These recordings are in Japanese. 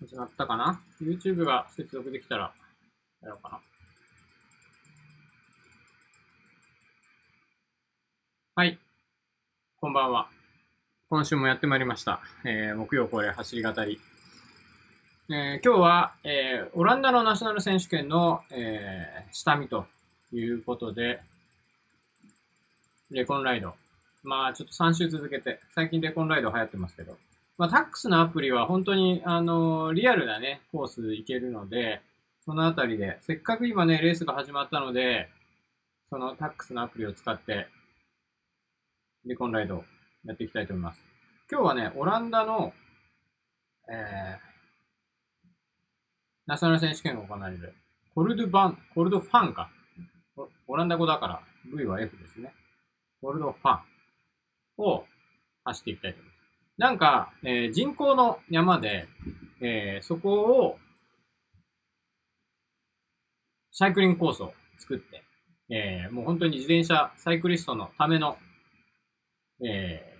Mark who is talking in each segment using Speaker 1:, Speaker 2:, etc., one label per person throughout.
Speaker 1: 始まったかな ?YouTube が接続できたらやろうかな。はい。こんばんは。今週もやってまいりました。えー、木曜恒例走り語り。えー、今日は、えー、オランダのナショナル選手権の、えー、下見ということで、レコンライド。まあ、ちょっと3週続けて、最近レコンライド流行ってますけど、まあ、タックスのアプリは本当に、あの、リアルなね、コース行けるので、そのあたりで、せっかく今ね、レースが始まったので、そのタックスのアプリを使って、リコンライドやっていきたいと思います。今日はね、オランダの、えー、ナショナル選手権が行われる、コルドバン、コルドファンか。オランダ語だから、V は F ですね。コルドファンを走っていきたいと思います。なんか、えー、人工の山で、えー、そこを、サイクリングコースを作って、えー、もう本当に自転車、サイクリストのための、え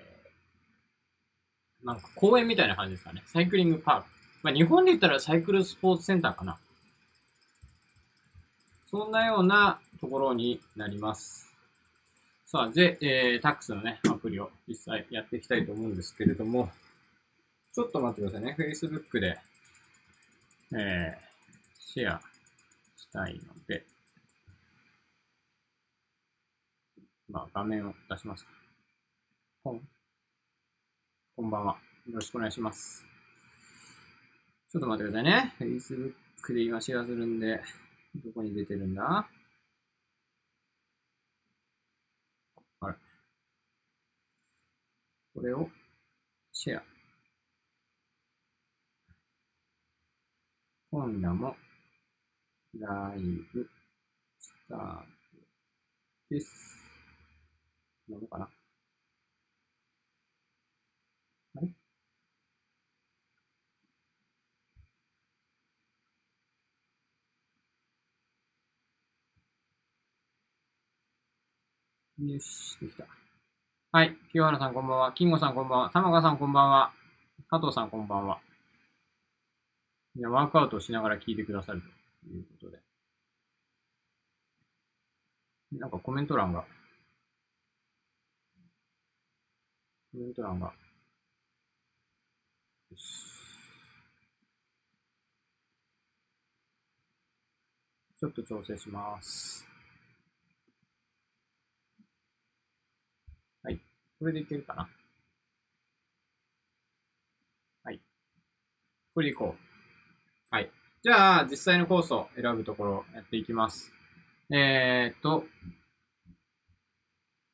Speaker 1: ー、なんか公園みたいな感じですかね。サイクリングパーク。まあ、日本で言ったらサイクルスポーツセンターかな。そんなようなところになります。さあ、で、えー、タックスのね、アプリを実際やっていきたいと思うんですけれども、ちょっと待ってくださいね。Facebook で、えー、シェアしたいので、まあ、画面を出しますか。こん、こんばんは。よろしくお願いします。ちょっと待ってくださいね。Facebook で今シェアするんで、どこに出てるんだ？これをシェア。今夜もライブスタートです。なのかなあれ？よし、できた。はい。清原さんこんばんは。金吾さんこんばんは。玉川さんこんばんは。加藤さんこんばんは。いや、ワークアウトしながら聞いてくださるということで。なんかコメント欄が、コメント欄が、よし。ちょっと調整します。これでいけるかなはい。これでいこう。はい。じゃあ、実際のコースを選ぶところやっていきます。えー、っと、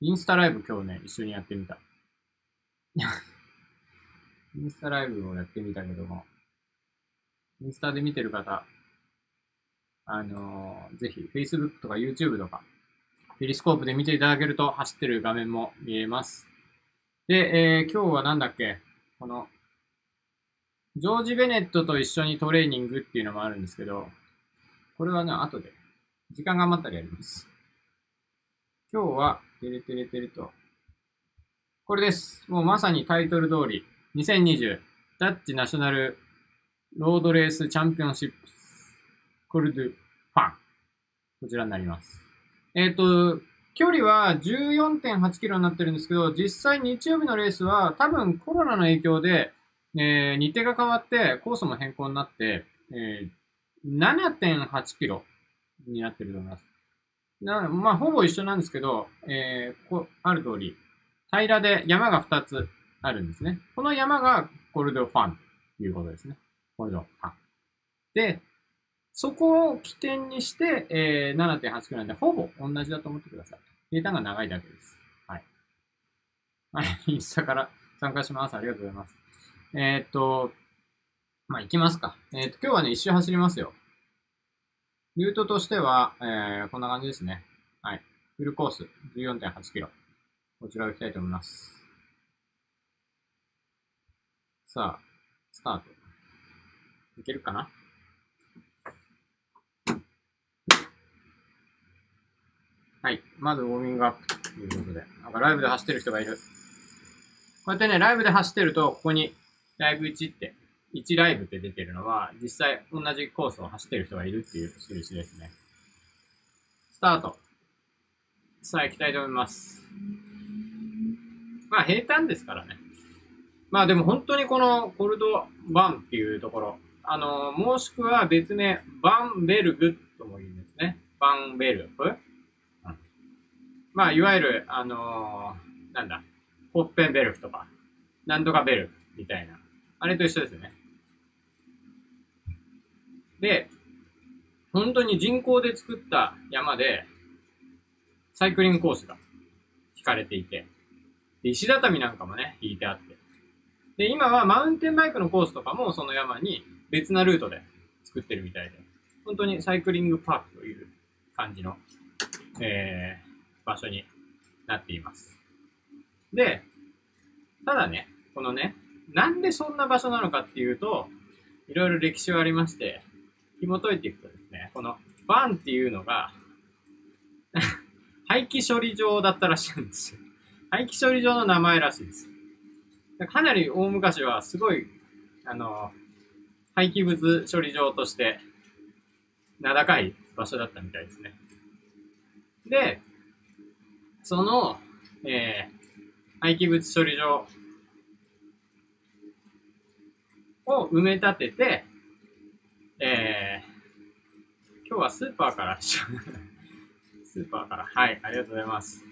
Speaker 1: インスタライブ今日ね、一緒にやってみた。インスタライブをやってみたけども、インスタで見てる方、あのー、ぜひ Facebook とか YouTube とか、ペリスコープで見ていただけると走ってる画面も見えます。で、えー、今日はなんだっけ？この、ジョージ・ベネットと一緒にトレーニングっていうのもあるんですけど、これはね、後で、時間が余ったらやります。今日は、てれてれてれと、これです。もうまさにタイトル通り、2020ダッチナショナルロードレースチャンピオンシップスコルドゥファン。こちらになります。えっ、ー、と、距離は14.8キロになってるんですけど、実際日曜日のレースは多分コロナの影響で、えー、日程が変わってコースも変更になって、えー、7.8キロになってると思います。なまあ、ほぼ一緒なんですけど、えー、こある通り、平らで山が2つあるんですね。この山がコルドファンということですね。コルドファン。で、そこを起点にして、えー、7.8キロなんで、ほぼ同じだと思ってください。データが長いだけです。はい。はい、インスタから参加します。ありがとうございます。えー、っと、まあ、行きますか。えー、っと、今日はね、一周走りますよ。ルートとしては、えー、こんな感じですね。はい。フルコース、14.8キロ。こちらを行きたいと思います。さあ、スタート。いけるかな？はい。まずウォーミングアップということで。なんかライブで走ってる人がいる。こうやってね、ライブで走ってると、ここにライブ1って1ライブって出てるのは、実際同じコースを走ってる人がいるっていう印ですね。スタート。さあ行きたいと思います。まあ平坦ですからね。まあでも本当にこのコルドバンっていうところ、あの、もしくは別名、バンベルグとも言うんですね。バンベルグ、うん、まあいわゆる、あのー、なんだ、ホッペンベルクとか、なんとかベルクみたいな。あれと一緒ですよね。で、本当に人工で作った山で、サイクリングコースが引かれていて、石畳なんかもね、引いてあって。で、今はマウンテンバイクのコースとかもその山に別なルートで作ってるみたいで、本当にサイクリングパークという感じの、えー、場所になっています。で、ただね、このね、なんでそんな場所なのかっていうと、いろいろ歴史はありまして、紐解いていくとですね、このバンっていうのが 廃棄処理場だったらしいんですよ。廃棄処理場の名前らしいです。かなり大昔はすごい、あの、廃棄物処理場として名高い場所だったみたいですね。で、その、えー、廃棄物処理場を埋め立てて、えー、今日はスーパーから スーパーから。はい、ありがとうございます。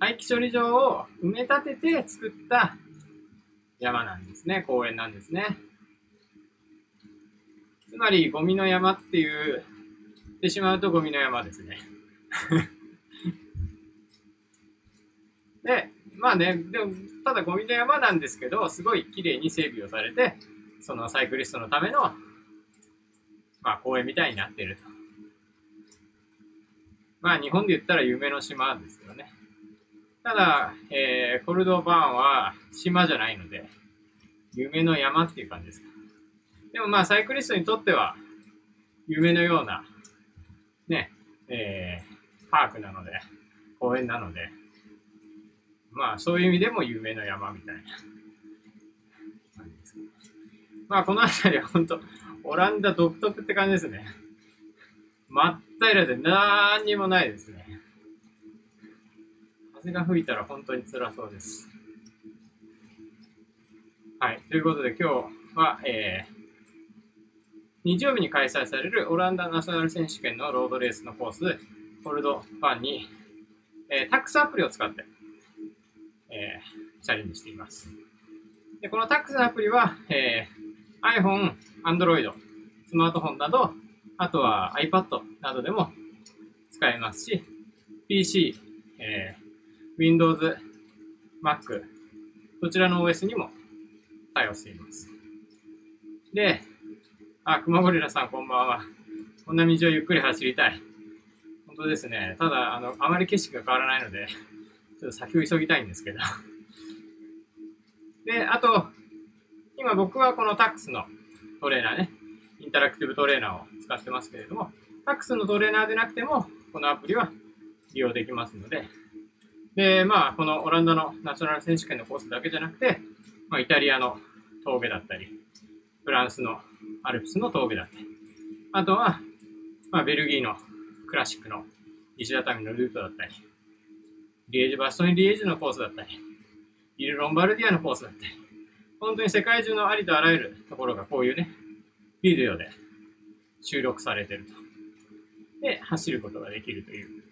Speaker 1: 廃棄処理場を埋め立てて作った山なんですね。公園なんですね。つまり、ゴミの山っていう、ってしまうとゴミの山ですね。で、まあね、でも、ただゴミの山なんですけど、すごい綺麗に整備をされて、そのサイクリストのための、まあ公園みたいになってると。まあ日本で言ったら夢の島ですよね。ただ、えー、コルドバーンは島じゃないので、夢の山っていう感じです。でもまあサイクリストにとっては、夢のような、ね、えー、パークなので、公園なので、まあそういう意味でも夢の山みたいな。まあこの辺りは本当オランダ独特って感じですね。真っ平らで何にもないですね。風が吹いたら本当に辛そうです。はい。ということで今日は、えー、日曜日に開催されるオランダナショナル選手権のロードレースのコース、ホルドファンに、えー、タックスアプリを使って、えー、チャレンジしています。でこのタックスのアプリは、えー、iPhone、Android、スマートフォンなど、あとは iPad などでも使えますし、PC、えー、Windows、Mac、どちらの OS にも対応しています。で、あ、熊ゴリラさんこんばんは。こんな道をゆっくり走りたい。本当ですね。ただ、あの、あまり景色が変わらないので、ちょっと先を急ぎたいんですけど。で、あと、今僕はこのタックスのトレーナーね、インタラクティブトレーナーを使ってますけれども、タックスのトレーナーでなくても、このアプリは利用できますので、で、まあ、このオランダのナショナル選手権のコースだけじゃなくて、まあ、イタリアの峠だったり、フランスのアルプスの峠だったり、あとは、まあ、ベルギーのクラシックの石畳のルートだったり、リエージュ・バストニ・リエージュのコースだったり、イル・ロンバルディアのコースだったり、本当に世界中のありとあらゆるところがこういうね、ビデオで収録されてると。で、走ることができるという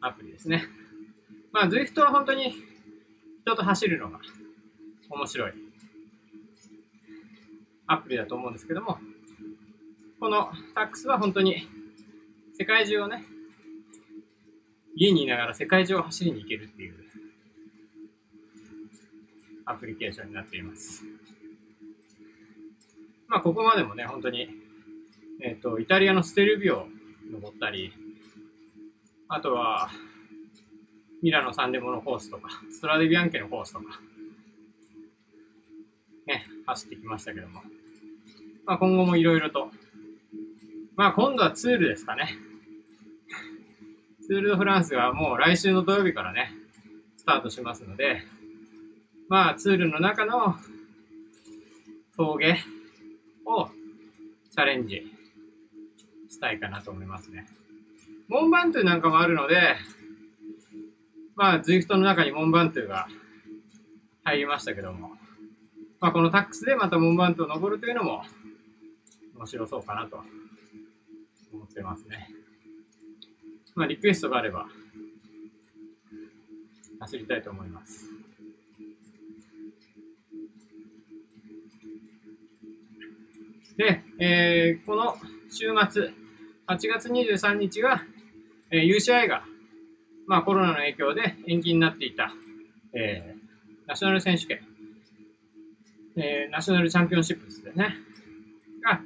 Speaker 1: アプリですね。まあ、ズイフトは本当に人と走るのが面白いアプリだと思うんですけども、このタックスは本当に世界中をね、家にいながら世界中を走りに行けるっていうアプリケーションになっています。まあ、ここまでもね、本当に、えっ、ー、と、イタリアのステルビオを登ったり、あとは、ミラノサンデモのコースとか、ストラディビアンケのコースとか、ね、走ってきましたけども。まあ今後もいろいろと。まあ今度はツールですかね。ツールドフランスがもう来週の土曜日からね、スタートしますので、まあツールの中の峠を、チャレンジしたいかなと思いますね。モンバントゥなんかもあるので、まあ、ZWIFT の中にモンバントゥが入りましたけども、まあ、このタックスでまたモンバントゥを登るというのも面白そうかなと思ってますね。まあ、リクエストがあれば走りたいと思います。で、えー、この週末、8月23日が、えー、UCI が、まあ、コロナの影響で延期になっていた、えー、ナショナル選手権、えー、ナショナルチャンピオンシップですね、が、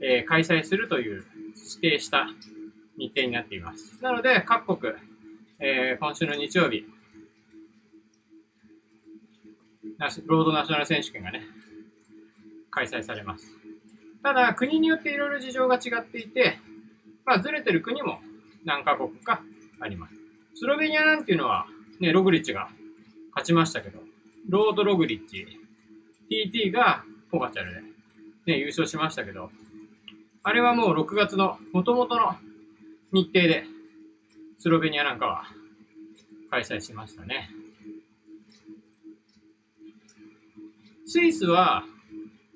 Speaker 1: えー、開催するという指定した日程になっています。なので、各国、えー、今週の日曜日、ロードナショナル選手権がね、開催されます。ただ、国によっていろいろ事情が違っていて、まあ、ずれてる国も何カ国かあります。スロベニアなんていうのは、ね、ログリッチが勝ちましたけど、ロードログリッチ、TT がポガチャルで、ね、優勝しましたけど、あれはもう6月の元々の日程で、スロベニアなんかは開催しましたね。スイスは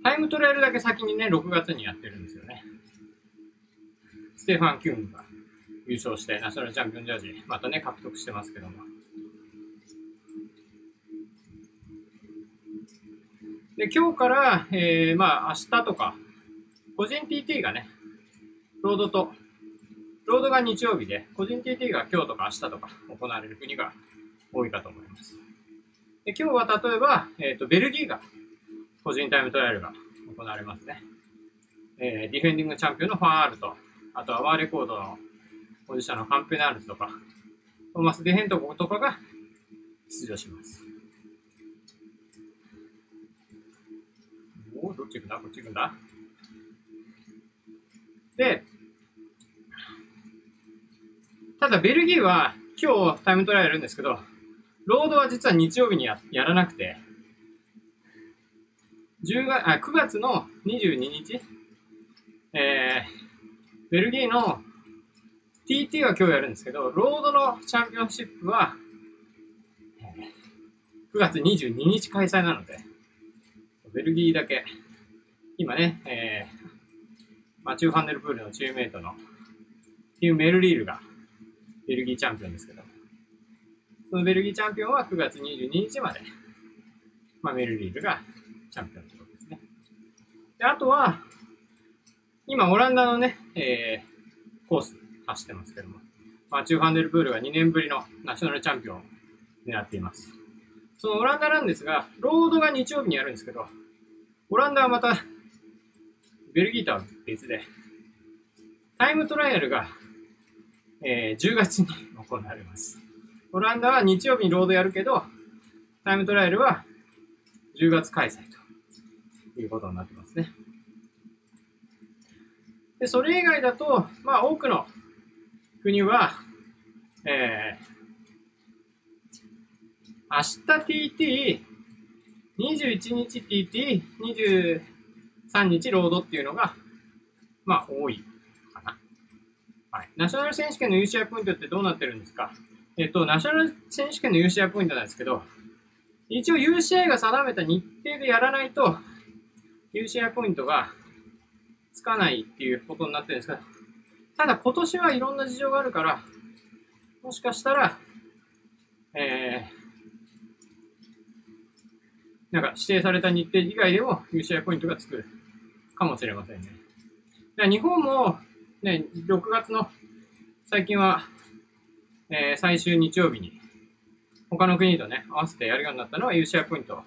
Speaker 1: タイムトライアルだけ先にね、6月にやってるんですよね。ステファン・キューンが優勝して、ナショナルチャンピオンジャージ、またね、獲得してますけども。で、今日から、えー、まあ、明日とか、個人 TT がね、ロードと、ロードが日曜日で、個人 TT が今日とか明日とか行われる国が多いかと思います。で今日は例えば、えっ、ー、と、ベルギーが個人タイムトライアルが行われますね。えー、ディフェンディングチャンピオンのファンアールと、あとはワーレコードの保持者のカンペナールズとか、トーマス・デヘントコとかが出場します。おどっち行くんだ？こっち行くんだ？で、ただベルギーは今日タイムトライアルやるんですけど、ロードは実は日曜日にややらなくて、10月あ9月の22日、えー、ベルギーの TT は今日やるんですけど、ロードのチャンピオンシップは、9月22日開催なので、ベルギーだけ、今ね、えー、マチュー・ファンデルプールのチームメイトのティム・メルリールがベルギーチャンピオンですけど、そのベルギーチャンピオンは9月22日まで、まあ、メルリールがチャンピオンということですね。で、あとは、今、オランダのね、えー、コース走ってますけども、マチュー・ファンデルプールが2年ぶりのナショナルチャンピオンを狙っています。そのオランダなんですが、ロードが日曜日にやるんですけど、オランダはまた、ベルギーとは別で、タイムトライアルが、えー、10月に行われます。オランダは日曜日にロードやるけど、タイムトライアルは10月開催ということになってますね。で、それ以外だと、まあ多くの国は、えー、明日 TT、21日 TT、23日ロードっていうのが、まあ多い。はい。ナショナル選手権の UCI ポイントってどうなってるんですか？えっと、ナショナル選手権の UCI ポイントなんですけど、一応 UCI が定めた日程でやらないと、UCI ポイントがつかないっていうことになってるんですが、ただ今年はいろんな事情があるから、もしかしたら、えー、なんか指定された日程以外でも UCI ポイントがつくかもしれませんね。日本も、ね、6月の最近は、えー、最終日曜日に他の国とね、合わせてやるようになったのは UCI ポイント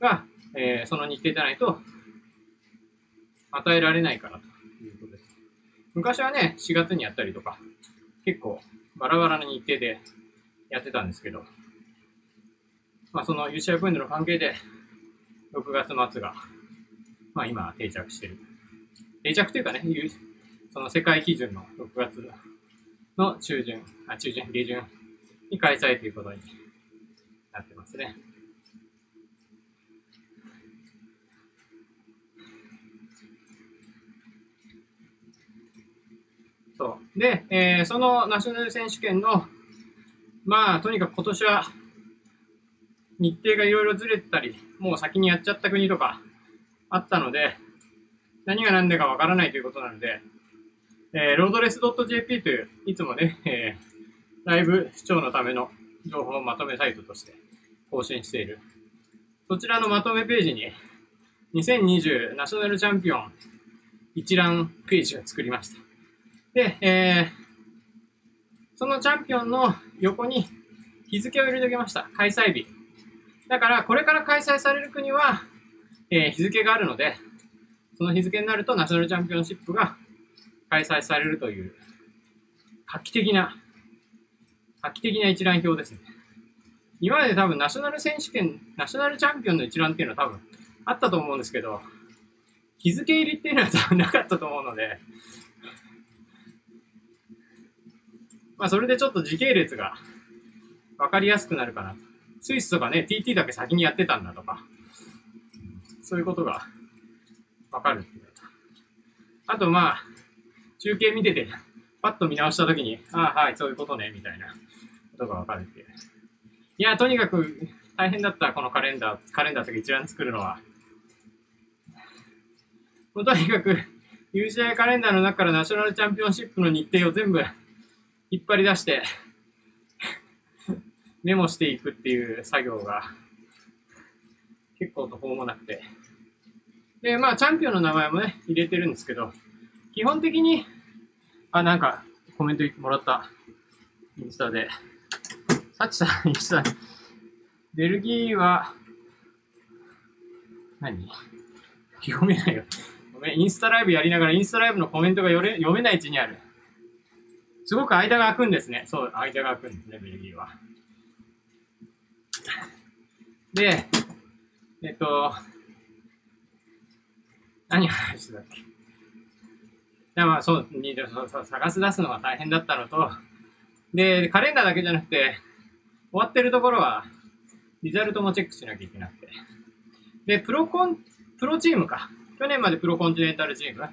Speaker 1: が、えー、その日程じゃないと与えられないからということです。昔はね、4月にやったりとか、結構バラバラな日程でやってたんですけど、まあその UCI ポイントの関係で、6月末が、まあ今定着してる。定着というかね、その世界基準の6月の中旬、あ中旬、下旬に開催ということになってますね。そう。で、えーそのナショナル選手権の、まあ、とにかく今年は、日程がいろいろずれてたり、もう先にやっちゃった国とかあったので、何が何でかわからないということなので、えー、ロードレス .jp という、いつもね、えーライブ視聴のための情報をまとめサイトとして更新している。そちらのまとめページに、2020ナショナルチャンピオン一覧ページを作りました。で、えーそのチャンピオンの横に日付を入れておきました。開催日。だから、これから開催される国は、えー日付があるので、その日付になるとナショナルチャンピオンシップが開催されるという、画期的な、画期的な一覧表ですね。今まで多分ナショナル選手権、ナショナルチャンピオンの一覧っていうのは多分あったと思うんですけど、日付入りっていうのは多分なかったと思うので、まあそれでちょっと時系列が分かりやすくなるかな。スイスとかね、TT だけ先にやってたんだとか、そういうことが分かるっていう。あとまあ、中継見てて、パッと見直したときに、ああ、はい、そういうことね、みたいなことが分かるってい。や、とにかく大変だった、このカレンダー、カレンダーとか一覧作るのは。もうとにかく、UCI カレンダーの中からナショナルチャンピオンシップの日程を全部引っ張り出して、メモしていくっていう作業が結構途方もなくて。で、まあ、チャンピオンの名前もね、入れてるんですけど、基本的に、あ、なんか、コメントもらった、インスタで。サチさん、インスタ、ベルギーは、何？読めないよ。ごめん、インスタライブやりながら、インスタライブのコメントが読れ読めない位置にある。すごく間が空くんですね。そう、間が空くんですね、ベルギーは。で、えっと、何話してたっけ？でまあそうにそうそう探し出すのが大変だったのと、で、カレンダーだけじゃなくて、終わってるところは、リザルトもチェックしなきゃいけなくて。で、プロコン、プロチームか。去年までプロコンチネンタルチーム。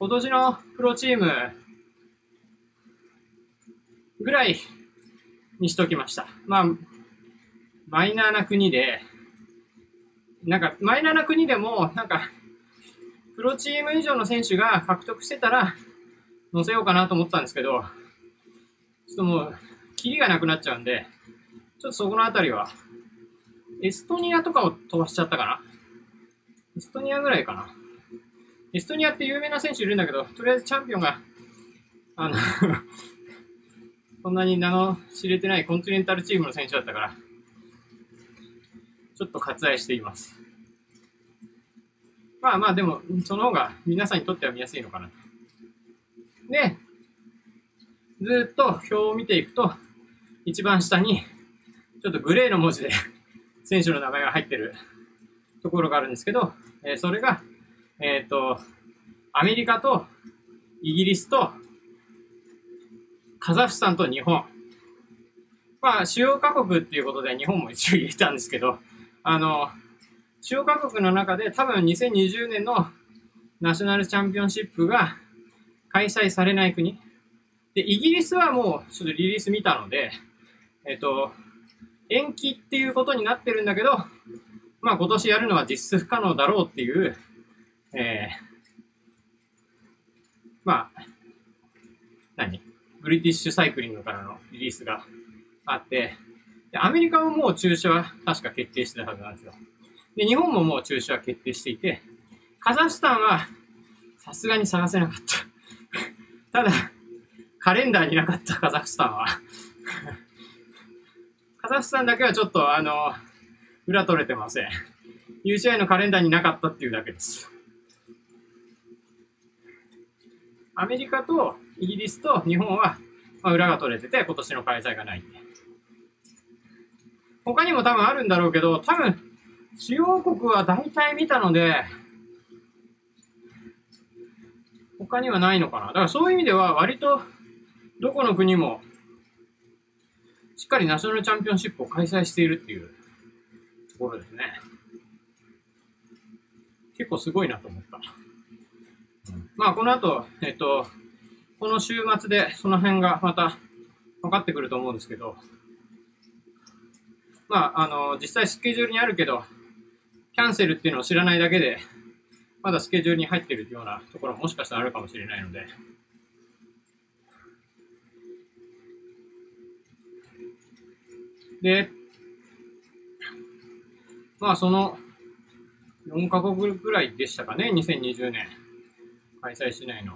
Speaker 1: 今年のプロチームぐらいにしときました。まあ、マイナーな国で、なんか、マイナーな国でも、なんか、プロチーム以上の選手が獲得してたら、載せようかなと思ったんですけど、ちょっともう、キリがなくなっちゃうんで、ちょっとそこのあたりは、エストニアとかを飛ばしちゃったかな？エストニアぐらいかな？エストニアって有名な選手いるんだけど、とりあえずチャンピオンが、あの そんなに名の知れてないコンチネンタルチームの選手だったから、ちょっと割愛しています。まあまあでも、その方が皆さんにとっては見やすいのかなと。で、ずっと表を見ていくと、一番下に、ちょっとグレーの文字で選手の名前が入ってるところがあるんですけど、えーそれが、えっ、と、アメリカとイギリスとカザフスタンと日本。まあ、主要各国っていうことで日本も一応入れたんですけど、あの、主要各国の中で多分2020年のナショナルチャンピオンシップが開催されない国。で、イギリスはもうちょっとリリース見たので、えっと、延期っていうことになってるんだけど、まあ今年やるのは実質不可能だろうっていう、えー、まあ、何？ブリティッシュサイクリングからのリリースがあって、でアメリカももう中止は確か決定してたはずなんですよ。で、日本ももう中止は決定していて、カザフスタンはさすがに探せなかった。ただ、カレンダーになかった、カザフスタンは。カザフスタンだけはちょっと、あの、裏取れてません。UCI のカレンダーになかったっていうだけです。アメリカとイギリスと日本は、まあ、裏が取れてて、今年の開催がないんで。他にも多分あるんだろうけど、多分、主要国は大体見たので、他にはないのかな。だからそういう意味では割とどこの国もしっかりナショナルチャンピオンシップを開催しているっていうところですね。結構すごいなと思った。まあこの後、えっと、この週末でその辺がまた分かってくると思うんですけど、まあ、あの、実際スケジュールにあるけど、キャンセルっていうのを知らないだけで、まだスケジュールに入ってるようなところもしかしたらあるかもしれないので、で、まあその4カ国ぐらいでしたかね、2020年開催しないの。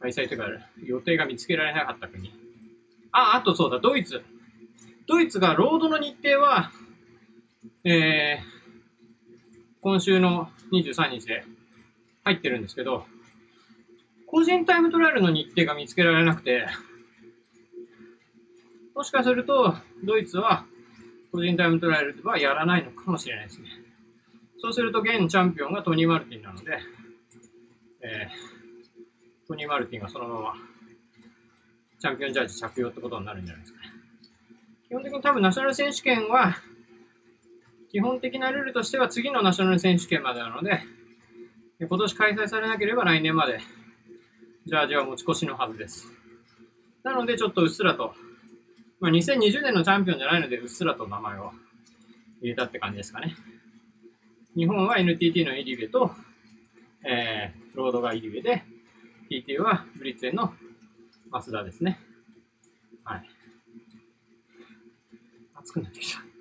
Speaker 1: 開催というか予定が見つけられなかった国。あ、あとそうだ、ドイツ。ドイツがロードの日程は、えー、今週の23日で入ってるんですけど、個人タイムトライアルの日程が見つけられなくて、もしかすると、ドイツは個人タイムトライアルはやらないのかもしれないですね。そうすると、現チャンピオンがトニー・マルティンなので、えー、トニー・マルティンがそのままチャンピオンジャージ着用ってことになるんじゃないですかね。基本的に多分ナショナル選手権は、基本的なルールとしては次のナショナル選手権までなので、今年開催されなければ来年までジャージは持ち越しのはずです。なのでちょっとうっすらと、まあ、2020年のチャンピオンじゃないのでうっすらと名前を入れたって感じですかね。日本は NTT のイリベと、えー、ロードがイリベで、TT はブリッツェンの増田ですね。はい。暑くなってきた。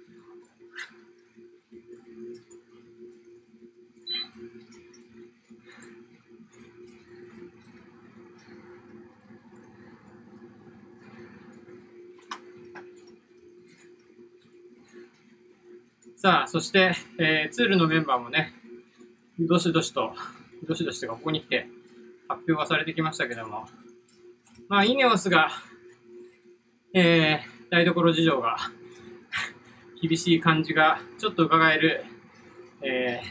Speaker 1: さあ、そして、えー、ツールのメンバーもね、どしどしと、どしどしとかここに来て発表がされてきましたけども、まあ、イネオスが、えー、台所事情が厳しい感じがちょっと伺える、えー、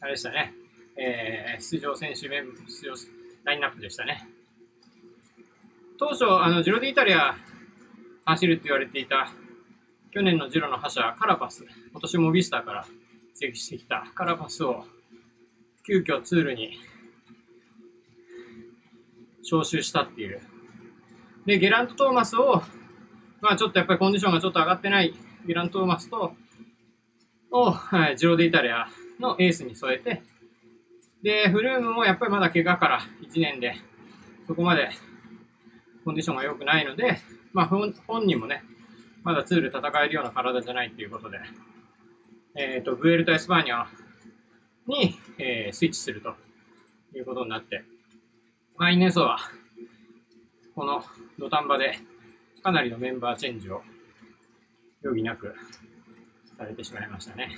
Speaker 1: あれでしたね、えー、出場選手メン出場ラインナップでしたね。当初、あの、ジロディイタリア走るって言われていた、去年のジロの覇者、カラパス、今年モビスターから移籍してきた。カラパスを、急遽ツールに招集したっていう。で、ゲラント・トーマスを、まあちょっとやっぱりコンディションがちょっと上がってない。ゲラント・トーマスと、を、はい、ジローデ・イタリアのエースに添えて、で、フルームもやっぱりまだ怪我から1年で、そこまでコンディションが良くないので、まあ本人もね、まだツール戦えるような体じゃないっていうことで、えっ、ー、と、ブエルタ・エスパーニャに、えー、スイッチするということになって、まあ、イネオスは、この土壇場でかなりのメンバーチェンジを余儀なくされてしまいましたね。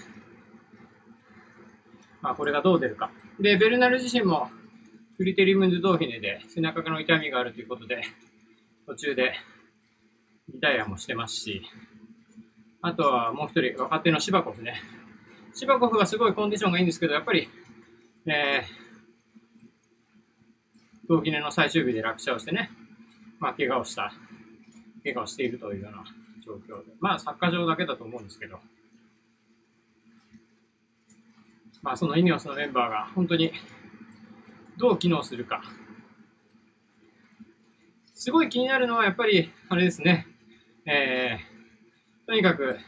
Speaker 1: まあ、これがどう出るか。で、ベルナル自身もフリテリムズ・ドーヒネで背中の痛みがあるということで、途中でリタイアもしてますし、あとはもう一人若手のシバコフね。シバコフはすごいコンディションがいいんですけど、やっぱり、えー、同記念の最終日で落車をしてね、まあ、怪我をした、怪我をしているというような状況で、まあ、サッカー場だけだと思うんですけど、まあ、そのイニオスのメンバーが本当にどう機能するか。すごい気になるのはやっぱり、あれですね、えー、とにかく、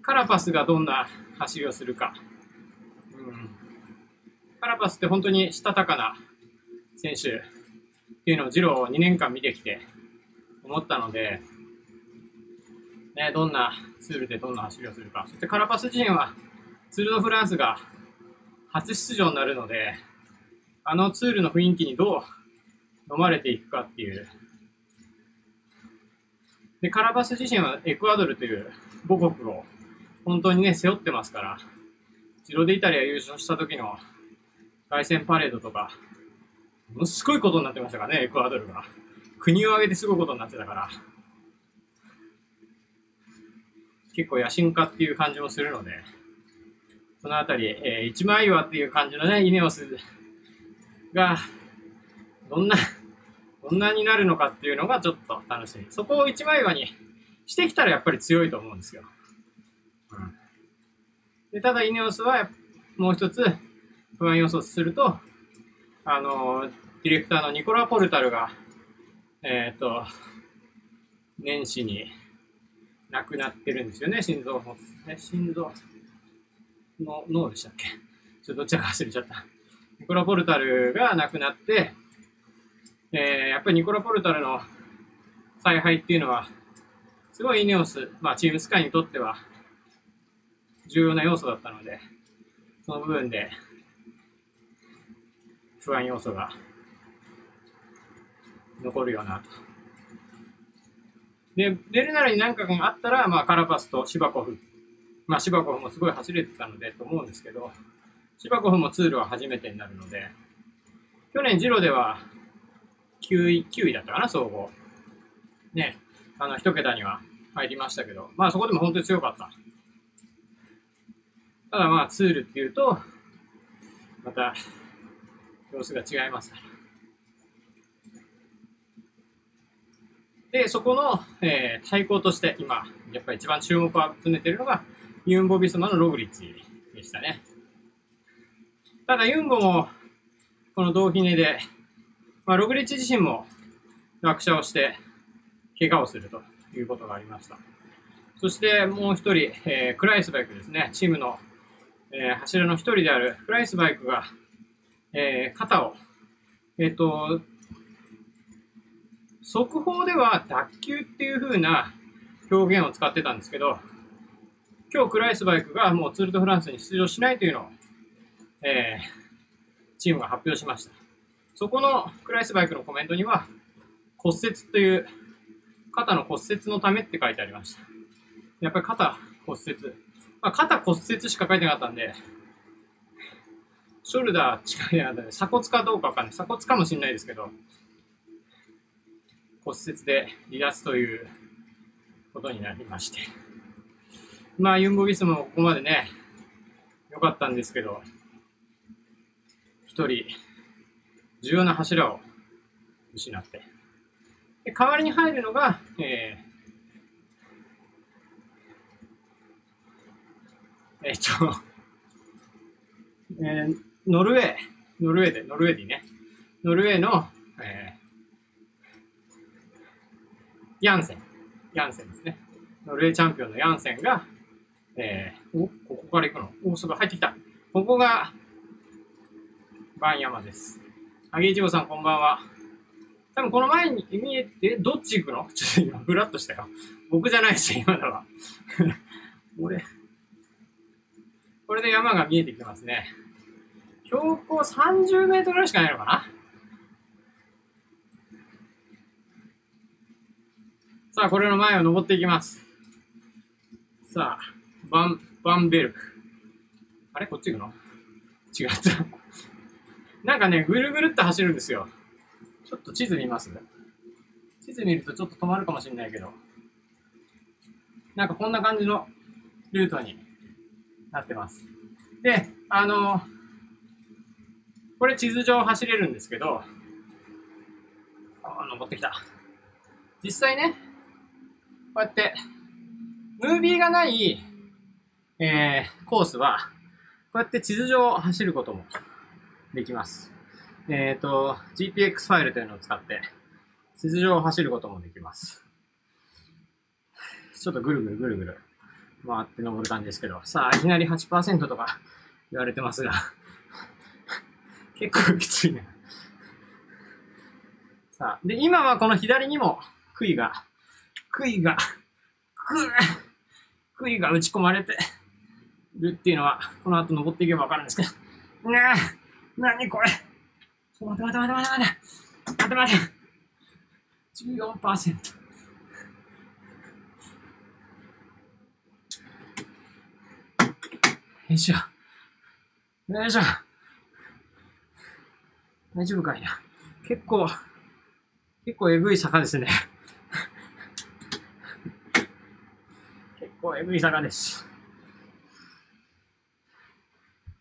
Speaker 1: カラパスがどんな走りをするか。うん、カラパスって本当にしたたかな選手っていうのをジローを2年間見てきて思ったので、ね、どんなツールでどんな走りをするか。そしてカラパス自身はツール・ド・フランスが初出場になるので、あのツールの雰囲気にどう飲まれていくかっていう。で、カラパス自身はエクアドルという母国を本当にね、背負ってますから、ジロデイタリア優勝した時の凱旋パレードとか、ものすごいことになってましたからね、エクアドルが。国を挙げてすごいことになってたから。結構野心家っていう感じもするので、そのあたり、えー、一枚岩っていう感じのね、イネオスが、どんな、どんなになるのかっていうのがちょっと楽しみ。そこを一枚岩にしてきたらやっぱり強いと思うんですよ。うん、でただ、イネオスはもう一つ不安要素すると、あの、ディレクターのニコラ・ポルタルが、えっ、と、年始に亡くなってるんですよね、心臓発え心臓の脳でしたっけ？ちょっとどっちか忘れちゃった。ニコラ・ポルタルが亡くなって、えー、やっぱりニコラ・ポルタルの采配っていうのは、すごいイネオス、まあチームスカイにとっては重要な要素だったので、その部分で不安要素が残るよなと。で、ベルナルに何かがあったら、まあカラパスとシバコフ。まあシバコフもすごい走れてたのでと思うんですけど、シバコフもツールは初めてになるので、去年ジロでは9位、9位だったかな、総合。ね、あの、一桁には入りましたけど、まあそこでも本当に強かった。ただまあツールっていうと、また様子が違いますから。で、そこの、えー、対抗として今、やっぱり一番注目を集めているのが、ユンボ・ビスマのログリッチでしたね。ただ、ユンボも、この同ひねで、まあ、ログリッチ自身も落車をして、怪我をするということがありました。そしてもう一人、えー、クライスバイクですね、チームの、えー、柱の一人であるクライスバイクが、えー、肩を、えっ、と、速報では脱臼っていう風な表現を使ってたんですけど、今日クライスバイクがもうツール・ド・フランスに出場しないというのを、え、チームが発表しました。そこのクライスバイクのコメントには、骨折という肩の骨折のためって書いてありました。やっぱり肩骨折。まあ、肩骨折しか書いてなかったんで、ショルダー近いなかったんで、鎖骨かどうかわかんない。鎖骨かもしれないですけど、骨折で離脱ということになりまして。まあ、ユンボギスもここまでね、良かったんですけど、一人、重要な柱を失って。で代わりに入るのが、えー、えっと、えー、ノルウェー、ノルウェーで、ノルウェーでね、ノルウェーの、えヤンセン。ヤンセンですね。ノルウェーチャンピオンのヤンセンが、えー、お、ここから行くの？お、すごい入ってきた。ここが、バンヤマです。あげいちごさん、こんばんは。多分この前に見えて、どっち行くの？ちょっと今、ふらっとしたよ。僕じゃないし、今だわ。俺、これで山が見えてきますね。標高30メートルぐらいしかないのかな？さあ、これの前を登っていきます。さあ、バン、バンベルク。あれ？こっち行くの？違った。なんかね、ぐるぐるっと走るんですよ。ちょっと地図見ます地図見るとちょっと止まるかもしれないけど。なんかこんな感じのルートになってます。で、あの、これ地図上走れるんですけど、あ、登ってきた。実際ね、こうやって、ムービーがない、えー、コースは、こうやって地図上走ることもできます。えっ、ー、と、GPX ファイルというのを使って、地図上走ることもできます。ちょっとぐるぐるぐるぐる回って登る感じですけど、さあ、いきなり8%とか言われてますが結構きついね。さあ、で、今はこの左にも杭が杭が、杭が打ち込まれてるっていうのは、この後登っていけばわかるんですけど。なあ、なにこれ。待て待て待て待て待て。待て待て。14%。よいしょ。よいしょ。大丈夫かいな。結構、結構えぐい坂ですね。結構エグい坂です。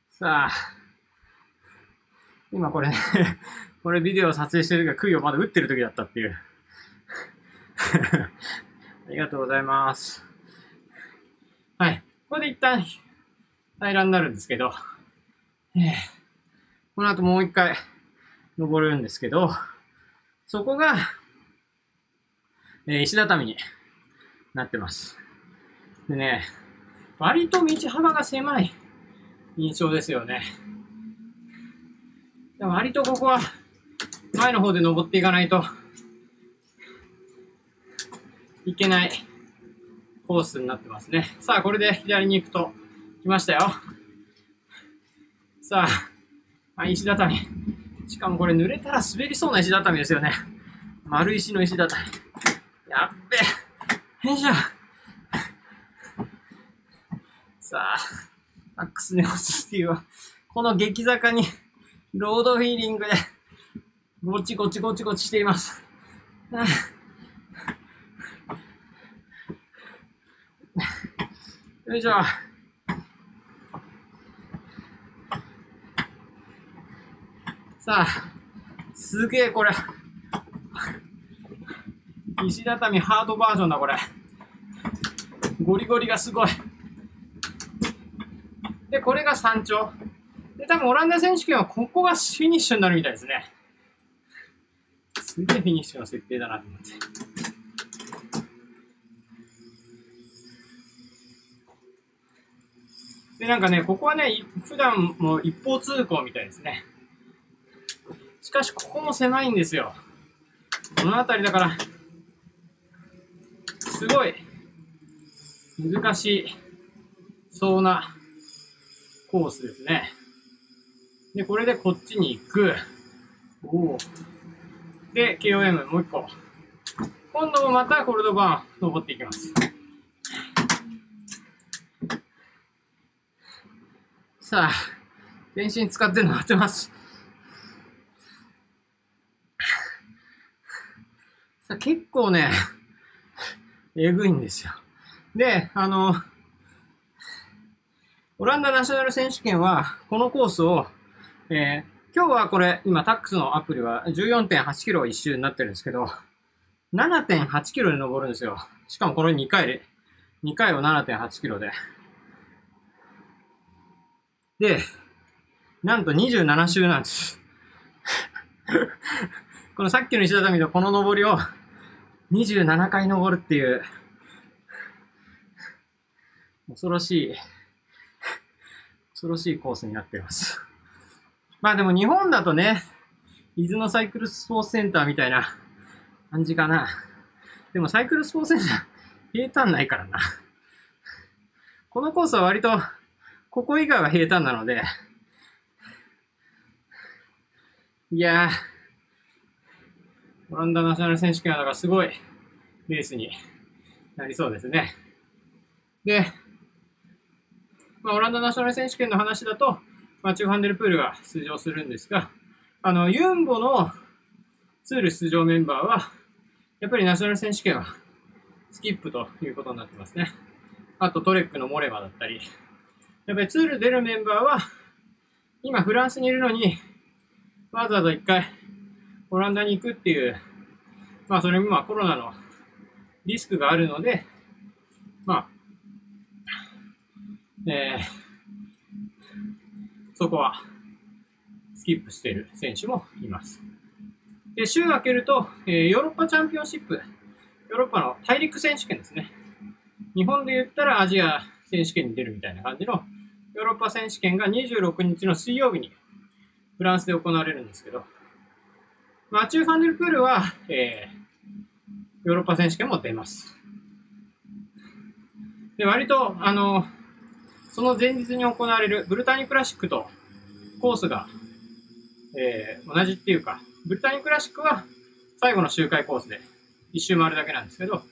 Speaker 1: さあ、今これ、これビデオ撮影してる時は杭をまだ打ってる時だったっていう。ありがとうございます。はい。これで一旦平らになるんですけど、えー、この後もう一回登るんですけど、そこが、えー石畳になってます。でね、割と道幅が狭い印象ですよね。でも割とここは前の方で登っていかないといけないコースになってますね。さあ、これで左に行くと来ましたよ。さあ、石畳。しかもこれ濡れたら滑りそうな石畳ですよね。丸石の石畳。やっべえ。よいしょ。さあ、マックスネオシティは、この激坂に、ロードフィーリングで、ごちごちごちごちしています。よいしょ。さあ、すげえこれ。石畳ハードバージョンだこれ。ゴリゴリがすごい。で、これが山頂。で、多分オランダ選手権はここがフィニッシュになるみたいですね。すげえフィニッシュの設定だなと思って。で、なんかね、ここはね、い普段も一方通行みたいですね。しかし、ここも狭いんですよ。この辺りだから、すごい難しいそうなコースですね。で、これでこっちに行く。お。で、KOM もう一個。今度もまたコルドバン登っていきます。さあ、全身使って登ってます。さあ、結構ね、えぐいんですよ。で、あの、オランダナショナル選手権は、このコースを、えー今日はこれ、今タックスのアプリは14.8キロ一周になってるんですけど、7.8キロで登るんですよ。しかもこれ2回で、2回を7.8キロで。で、なんと27周なんです。このさっきの石畳とこの登りを27回登るっていう、恐ろしい、恐ろしいコースになっています。まあでも日本だとね、伊豆のサイクルスポーツセンターみたいな感じかな。でもサイクルスポーツセンター、平坦ないからな。このコースは割と、ここ以外は平坦なので、いやー、オランダナショナル選手権はだからすごいレースになりそうですね。で、まあ、オランダナショナル選手権の話だと、マチュー・ファンデルプールが出場するんですが、あの、ユンボのツール出場メンバーは、やっぱりナショナル選手権はスキップということになってますね。あとトレックのモレマだったり、やっぱりツール出るメンバーは、今フランスにいるのに、わざわざ一回オランダに行くっていう、まあそれもまあコロナのリスクがあるので、まあ、えー、そこはスキップしている選手もいます。で、週明けると、えーヨーロッパチャンピオンシップ、ヨーロッパの大陸選手権ですね。日本で言ったらアジア選手権に出るみたいな感じのヨーロッパ選手権が26日の水曜日にフランスで行われるんですけど、マチュー・ファンデルプールは、えーヨーロッパ選手権も出ます。で、割と、あの、その前日に行われるブルターニュクラシックとコースが、えー同じっていうか、ブルターニュクラシックは最後の周回コースで一周回るだけなんですけど、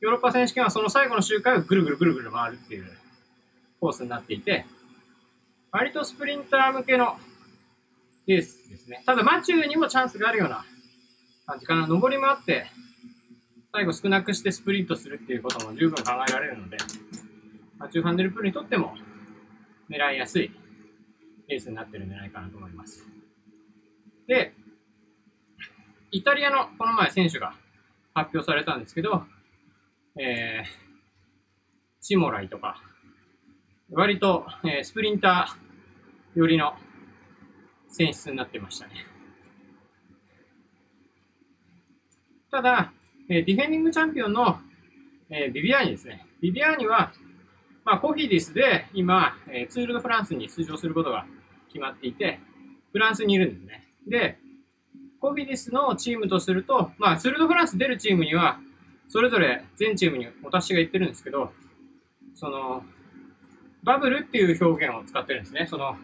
Speaker 1: ヨーロッパ選手権はその最後の周回をぐるぐるぐるぐる回るっていうコースになっていて、割とスプリンター向けのレースですね。ただマチューにもチャンスがあるような感じかな。上りもあって、最後少なくしてスプリントするっていうことも十分考えられるので、マチュー・ファンデルプールにとっても狙いやすいレースになってるんじゃないかなと思います。で、イタリアのこの前選手が発表されたんですけど、えー、チモライとか、割と、えースプリンター寄りの選出になってましたね。ただ、えディフェンディングチャンピオンの、えビビアーニですね。ビビアーニは、まあ、コフィディスで今、えツール・ド・フランスに出場することが決まっていて、フランスにいるんですね。で、コフィディスのチームとすると、まあ、ツール・ド・フランス出るチームには、それぞれ全チームに私が言ってるんですけど、その、バブルっていう表現を使ってるんですね。その、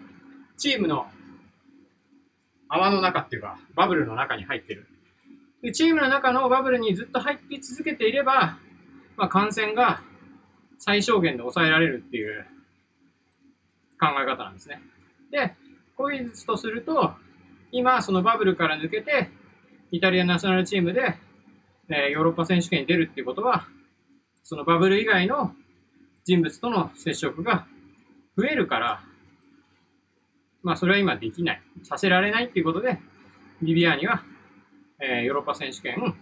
Speaker 1: チームの泡の中っていうか、バブルの中に入ってる。でチームの中のバブルにずっと入って続けていれば、まあ、感染が最小限で抑えられるっていう考え方なんですね。で、こういうとすると、今、そのバブルから抜けて、イタリアナショナルチームで、えー、ヨーロッパ選手権に出るっていうことは、そのバブル以外の人物との接触が増えるから、まあそれは今できない。させられないっていうことで、ビビアーニは、えー、ヨーロッパ選手権、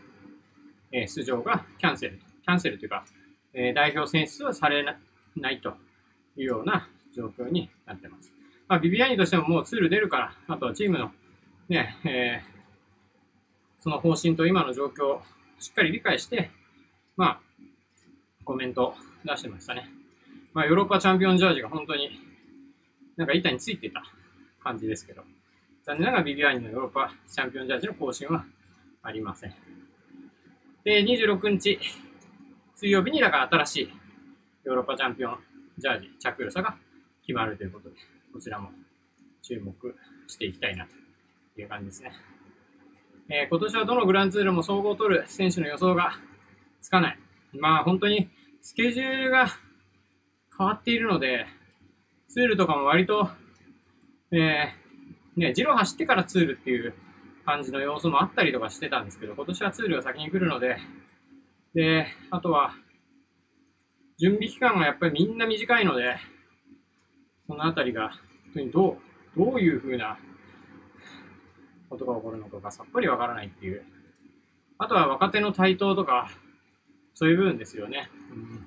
Speaker 1: えー、出場がキャンセル。キャンセルというか、え、代表選出はされないというような状況になってます。まあ、ビビアーニとしてももうツール出るから、あとはチームのね、えー、その方針と今の状況をしっかり理解して、まあ、コメントを出してましたね。まあ、ヨーロッパチャンピオンジャージが本当になんか板についてた感じですけど、残念ながらビビアーニのヨーロッパチャンピオンジャージの更新はありません。で、26日、水曜日にだから新しいヨーロッパチャンピオンジャージ着用者が決まるということで、こちらも注目していきたいなという感じですね。えー、今年はどのグランツールも総合を取る選手の予想がつかない。まあ本当にスケジュールが変わっているので、ツールとかも割と、えー、ね、ジロー走ってからツールっていう感じの要素もあったりとかしてたんですけど、今年はツールが先に来るので、で、あとは、準備期間がやっぱりみんな短いので、そのあたりが、本当にどう、どういうふうなことが起こるのかがさっぱりわからないっていう。あとは若手の台頭とか、そういう部分ですよね。うん、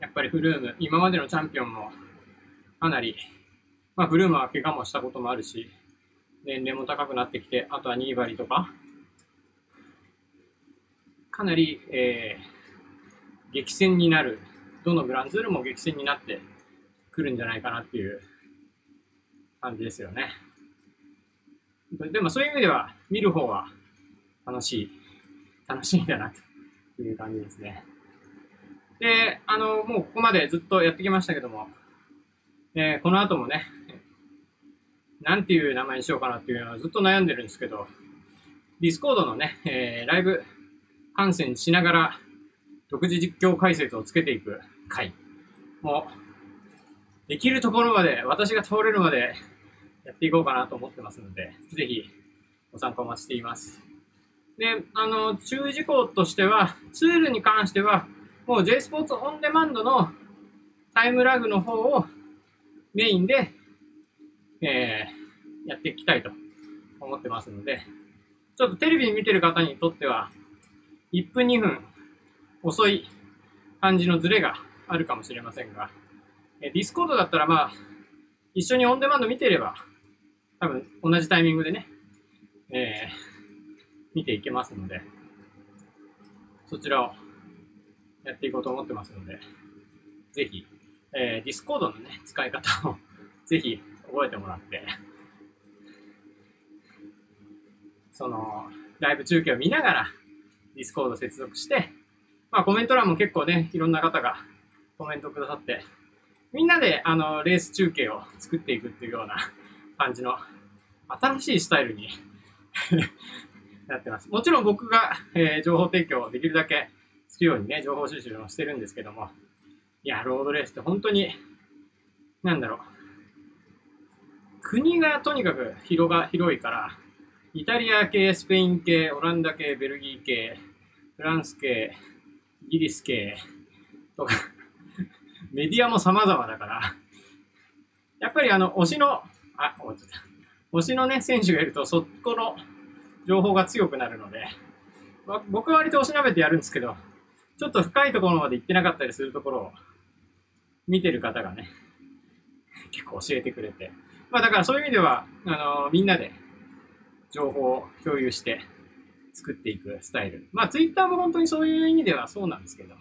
Speaker 1: やっぱりフルーム、今までのチャンピオンもかなり、まあフルームは怪我もしたこともあるし、年齢も高くなってきて、あとはニーバリとか、かなり、えー、激戦になる、どのグランツールも激戦になってくるんじゃないかなっていう感じですよね。でもそういう意味では、見る方は楽しい、楽しいんだなという感じですね。で、あの、もうここまでずっとやってきましたけども、えー、この後もね、なんていう名前にしようかなっていうのはずっと悩んでるんですけど、ディスコードのね、えー、ライブ観戦しながら独自実況解説をつけていく回もうできるところまで、私が倒れるまでやっていこうかなと思ってますので、ぜひご参加お待ちしています。で、あの、注意事項としては、ツールに関しては、もう J スポーツオンデマンドのタイムラグの方をメインでえー、やっていきたいと思ってますので、ちょっとテレビ見てる方にとっては、1分2分遅い感じのズレがあるかもしれませんが、えディスコードだったらまあ、一緒にオンデマンド見てれば、多分同じタイミングでね、えー、見ていけますので、そちらをやっていこうと思ってますので、ぜひ、えー、ディスコードのね、使い方を ぜひ覚えてもらって、その、ライブ中継を見ながら、ディスコード接続して、まあコメント欄も結構ね、いろんな方がコメントくださって、みんなであの、レース中継を作っていくっていうような感じの、新しいスタイルに なってます。もちろん僕が、えー、情報提供できるだけするようにね、情報収集をしてるんですけども、いや、ロードレースって本当に、なんだろう、国がとにかく広が広いから、イタリア系、スペイン系、オランダ系、ベルギー系、フランス系、イギリス系とか メディアも様々だから、やっぱりあの、推しの、あ、っちゃった。推しのね、選手がいると、そこの情報が強くなるので、ま僕は割と推しなめてやるんですけど、ちょっと深いところまで行ってなかったりするところを見てる方がね、結構教えてくれて、まあだからそういう意味では、あのみんなで情報を共有して、作っていくスタイル。まあ、ツイッターも本当にそういう意味ではそうなんですけど、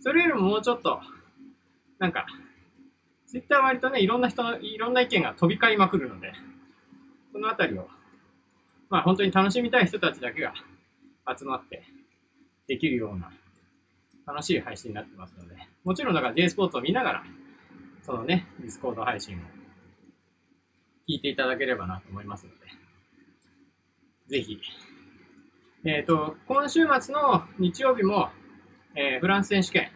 Speaker 1: それよりももうちょっと、なんか、ツイッターは割とね、いろんな人の、いろんな意見が飛び交いまくるので、このあたりを、まあ本当に楽しみたい人たちだけが集まってできるような楽しい配信になってますので、もちろんだから J スポーツを見ながら、そのね、ディスコード配信を聞いていただければなと思いますので、ぜひ。えっ、ー、と、今週末の日曜日も、えー、フランス選手権、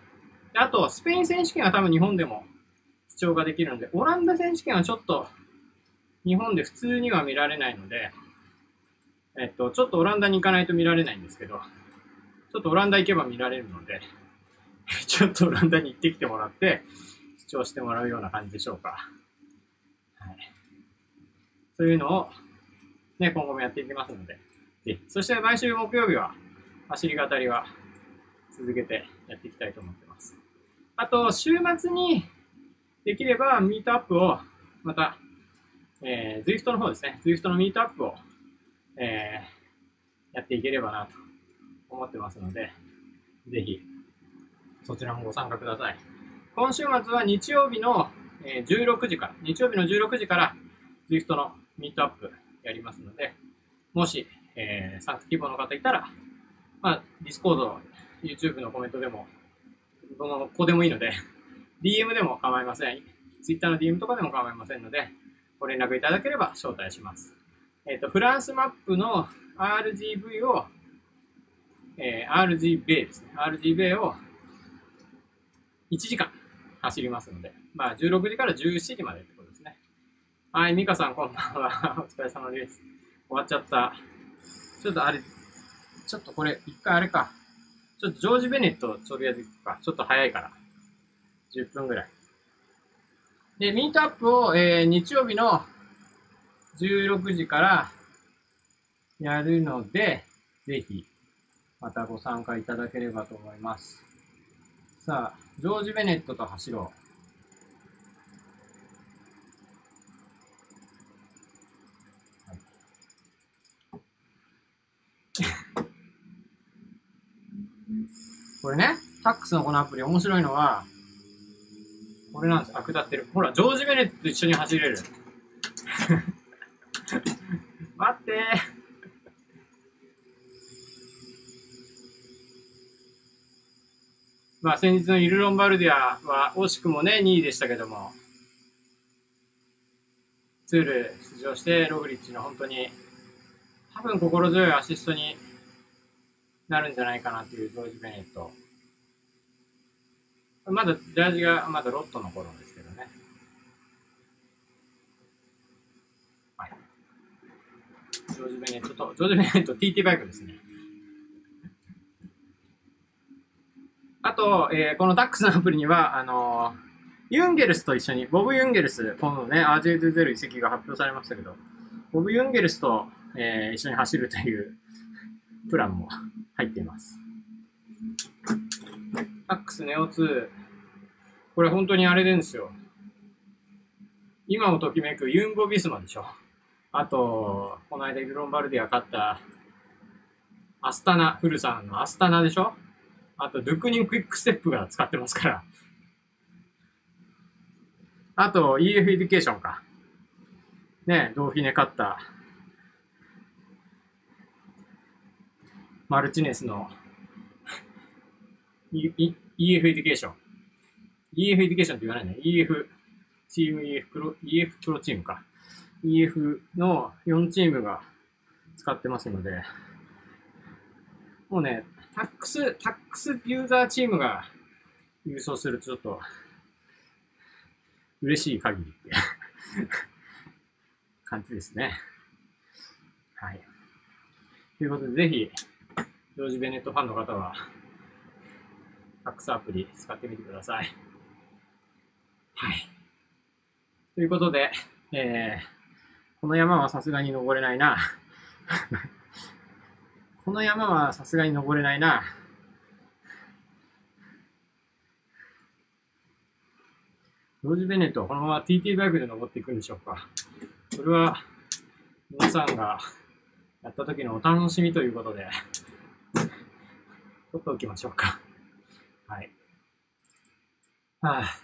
Speaker 1: あとスペイン選手権は多分日本でも視聴ができるので、オランダ選手権はちょっと日本で普通には見られないので、えっと、ちょっとオランダに行かないと見られないんですけど、ちょっとオランダ行けば見られるので、ちょっとオランダに行ってきてもらって、視聴してもらうような感じでしょうか。はい。そういうのを、ね、今後もやっていきますので、そして毎週木曜日は、走り語りは続けてやっていきたいと思ってます。あと、週末にできればミートアップをまた、えー、ZWIFT の方ですね。ZWIFT のミートアップを、えー、やっていければなと思ってますので、ぜひ、そちらもご参加ください。今週末は日曜日の16時から、日曜日の16時から ZWIFT のミートアップやりますので、もし、えー、参加希望の方いたら、まあ、Discord、YouTube のコメントでも、どの子でもいいので、DM でも構いません。Twitter の DM とかでも構いませんので、ご連絡いただければ招待します。えっ、ー、と、フランスマップの RGV を、えー、RGB ですね。RGB を1時間走りますので、まあ、16時から17時までってことですね。はい、ミカさんこんばんは。お疲れ様です。終わっちゃった。ちょっとあれ、ちょっとこれ、一回あれか。ちょっとジョージ・ベネットとりあえず行くか。ちょっと早いから。10分ぐらい。で、ミートアップを、えー、日曜日の16時からやるので、ぜひ、またご参加いただければと思います。さあ、ジョージ・ベネットと走ろう。これね、タックスのこのアプリ面白いのは、これなんです。悪立ってる。ほら、ジョージ・ベネットと一緒に走れる。待ってまあ先日のイル・ロンバルディアは惜しくもね、2位でしたけども、ツール出場してログリッチの本当に多分心強いアシストになるんじゃないかなっていうジョージ・ベネット。まだジャージがまだロットの頃ですけどね。はい。ジョージ・ベネットと、ジョージ・ベネット TT バイクですね。あと、えー、このタックスのアプリには、あのー、ユンゲルスと一緒に、ボブ・ユンゲルス、今度ね、RJ20 移籍が発表されましたけど、ボブ・ユンゲルスと、えー、一緒に走るというプランも入っています。タックスネオ2。これ本当にあれですよ。今をときめくユンボ・ビスマでしょ。あと、この間ロンバルディア勝ったアスタナ、フルサンのアスタナでしょあと、ドゥクニンクイックステップが使ってますから。あと、EF エデュケーションか。ね、ドーフィネ勝った、マルチネスの EF エデュケーション。EF エデュケーションって言わないね。EF、チーム EF プロ、EF プロチームか。EF の4チームが使ってますので、もうね、タックス、タックスユーザーチームが優勝するとちょっと、嬉しい限りって 感じですね。はい。ということで、ぜひ、ジョージ・ベネットファンの方は、タックスアプリ使ってみてください。はい。ということで、えー、この山はさすがに登れないな。この山はさすがに登れないな。ロージ・ベネットはこのまま TT バイクで登っていくんでしょうか。それは、皆さんがやった時のお楽しみということで、取っておきましょうか。はい。はあ、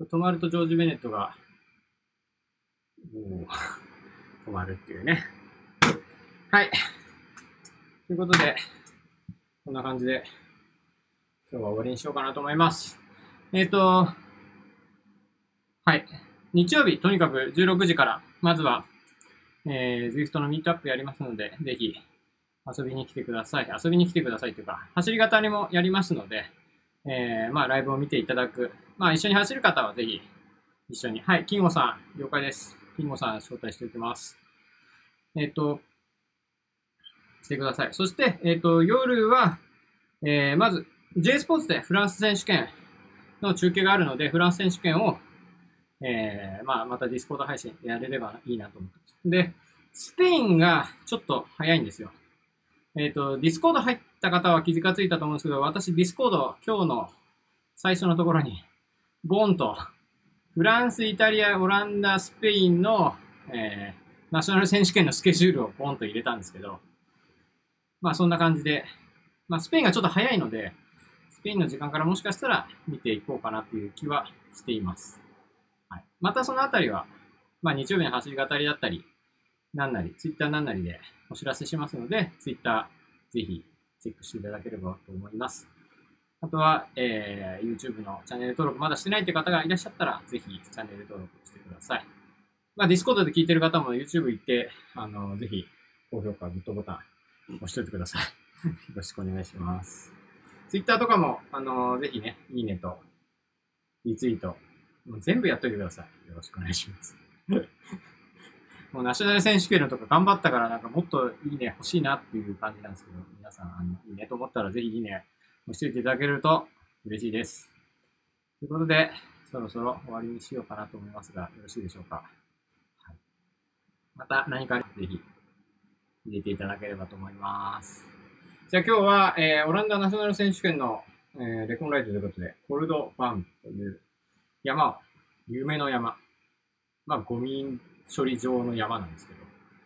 Speaker 1: 止まるとジョージ・ベネットが、もう、止まるっていうね。はい。ということで、こんな感じで、今日は終わりにしようかなと思います。えっ、ー、と、はい。日曜日、とにかく16時から、まずは、えー、ZWIFT のミートアップやりますので、ぜひ遊びに来てください。遊びに来てくださいというか、走り方にもやりますので、えー、まあ、ライブを見ていただく。まあ、一緒に走る方はぜひ、一緒に。はい、金吾さん、了解です。金吾さん、招待しておきます。えっ、ー、と、してください。そして、えっ、ー、と、夜は、えー、まず、J スポーツでフランス選手権の中継があるので、フランス選手権を、えー、まあ、またディスコード配信やれればいいなと思ってます。で、スペインがちょっと早いんですよ。えっ、ー、と、ディスコード入った方は気がついたと思うんですけど、私ディスコード今日の最初のところに、ボンと、フランス、イタリア、オランダ、スペインの、えー、ナショナル選手権のスケジュールをボンと入れたんですけど、まあそんな感じで、まあスペインがちょっと早いので、スペインの時間からもしかしたら見ていこうかなという気はしています。はい、またそのあたりは、まあ日曜日の走り語りだったり、なんなり、ツイッターなんなりでお知らせしますので、ツイッターぜひチェックしていただければと思います。あとは、えー、YouTube のチャンネル登録まだしてないという方がいらっしゃったら、ぜひチャンネル登録してください。まあ、Discord で聞いてる方も YouTube 行って、あの、ぜひ、高評価、グッドボタン、押しといてください。よろしくお願いします。Twitter とかも、あの、ぜひね、いいねと、リツイート、もう全部やっといてください。よろしくお願いします。もうナショナル選手権のとか頑張ったからなんかもっといいね欲しいなっていう感じなんですけど、皆さん、あの、いいねと思ったらぜひいいね押していただけると嬉しいです。ということで、そろそろ終わりにしようかなと思いますが、よろしいでしょうか？また何かぜひ入れていただければと思います。じゃあ今日は、えー、オランダナショナル選手権の、えー、レコンライトということで、コルドバンという山を、有名な山。まあ、ゴミ処理場の山なんですけど。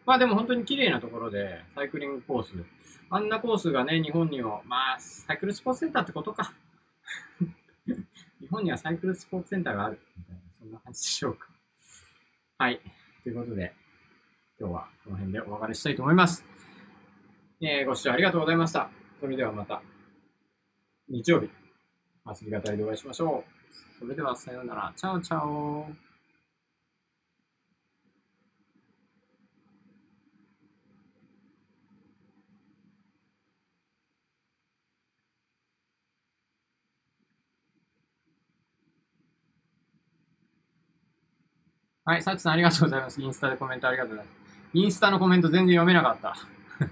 Speaker 1: まあでも本当に綺麗なところで、サイクリングコース。あんなコースがね、日本にも、まあ、サイクルスポーツセンターってことか。日本にはサイクルスポーツセンターがある。みたいな、そんな感じでしょうか。はい。ということで、今日はこの辺でお別れしたいと思います。えー、ご視聴ありがとうございました。それではまた、日曜日、走り語りでお会いしましょう。それではさようなら。チャオチャオ。はい、サチさんありがとうございます。インスタでコメントありがとうございます。インスタのコメント全然読めなかった。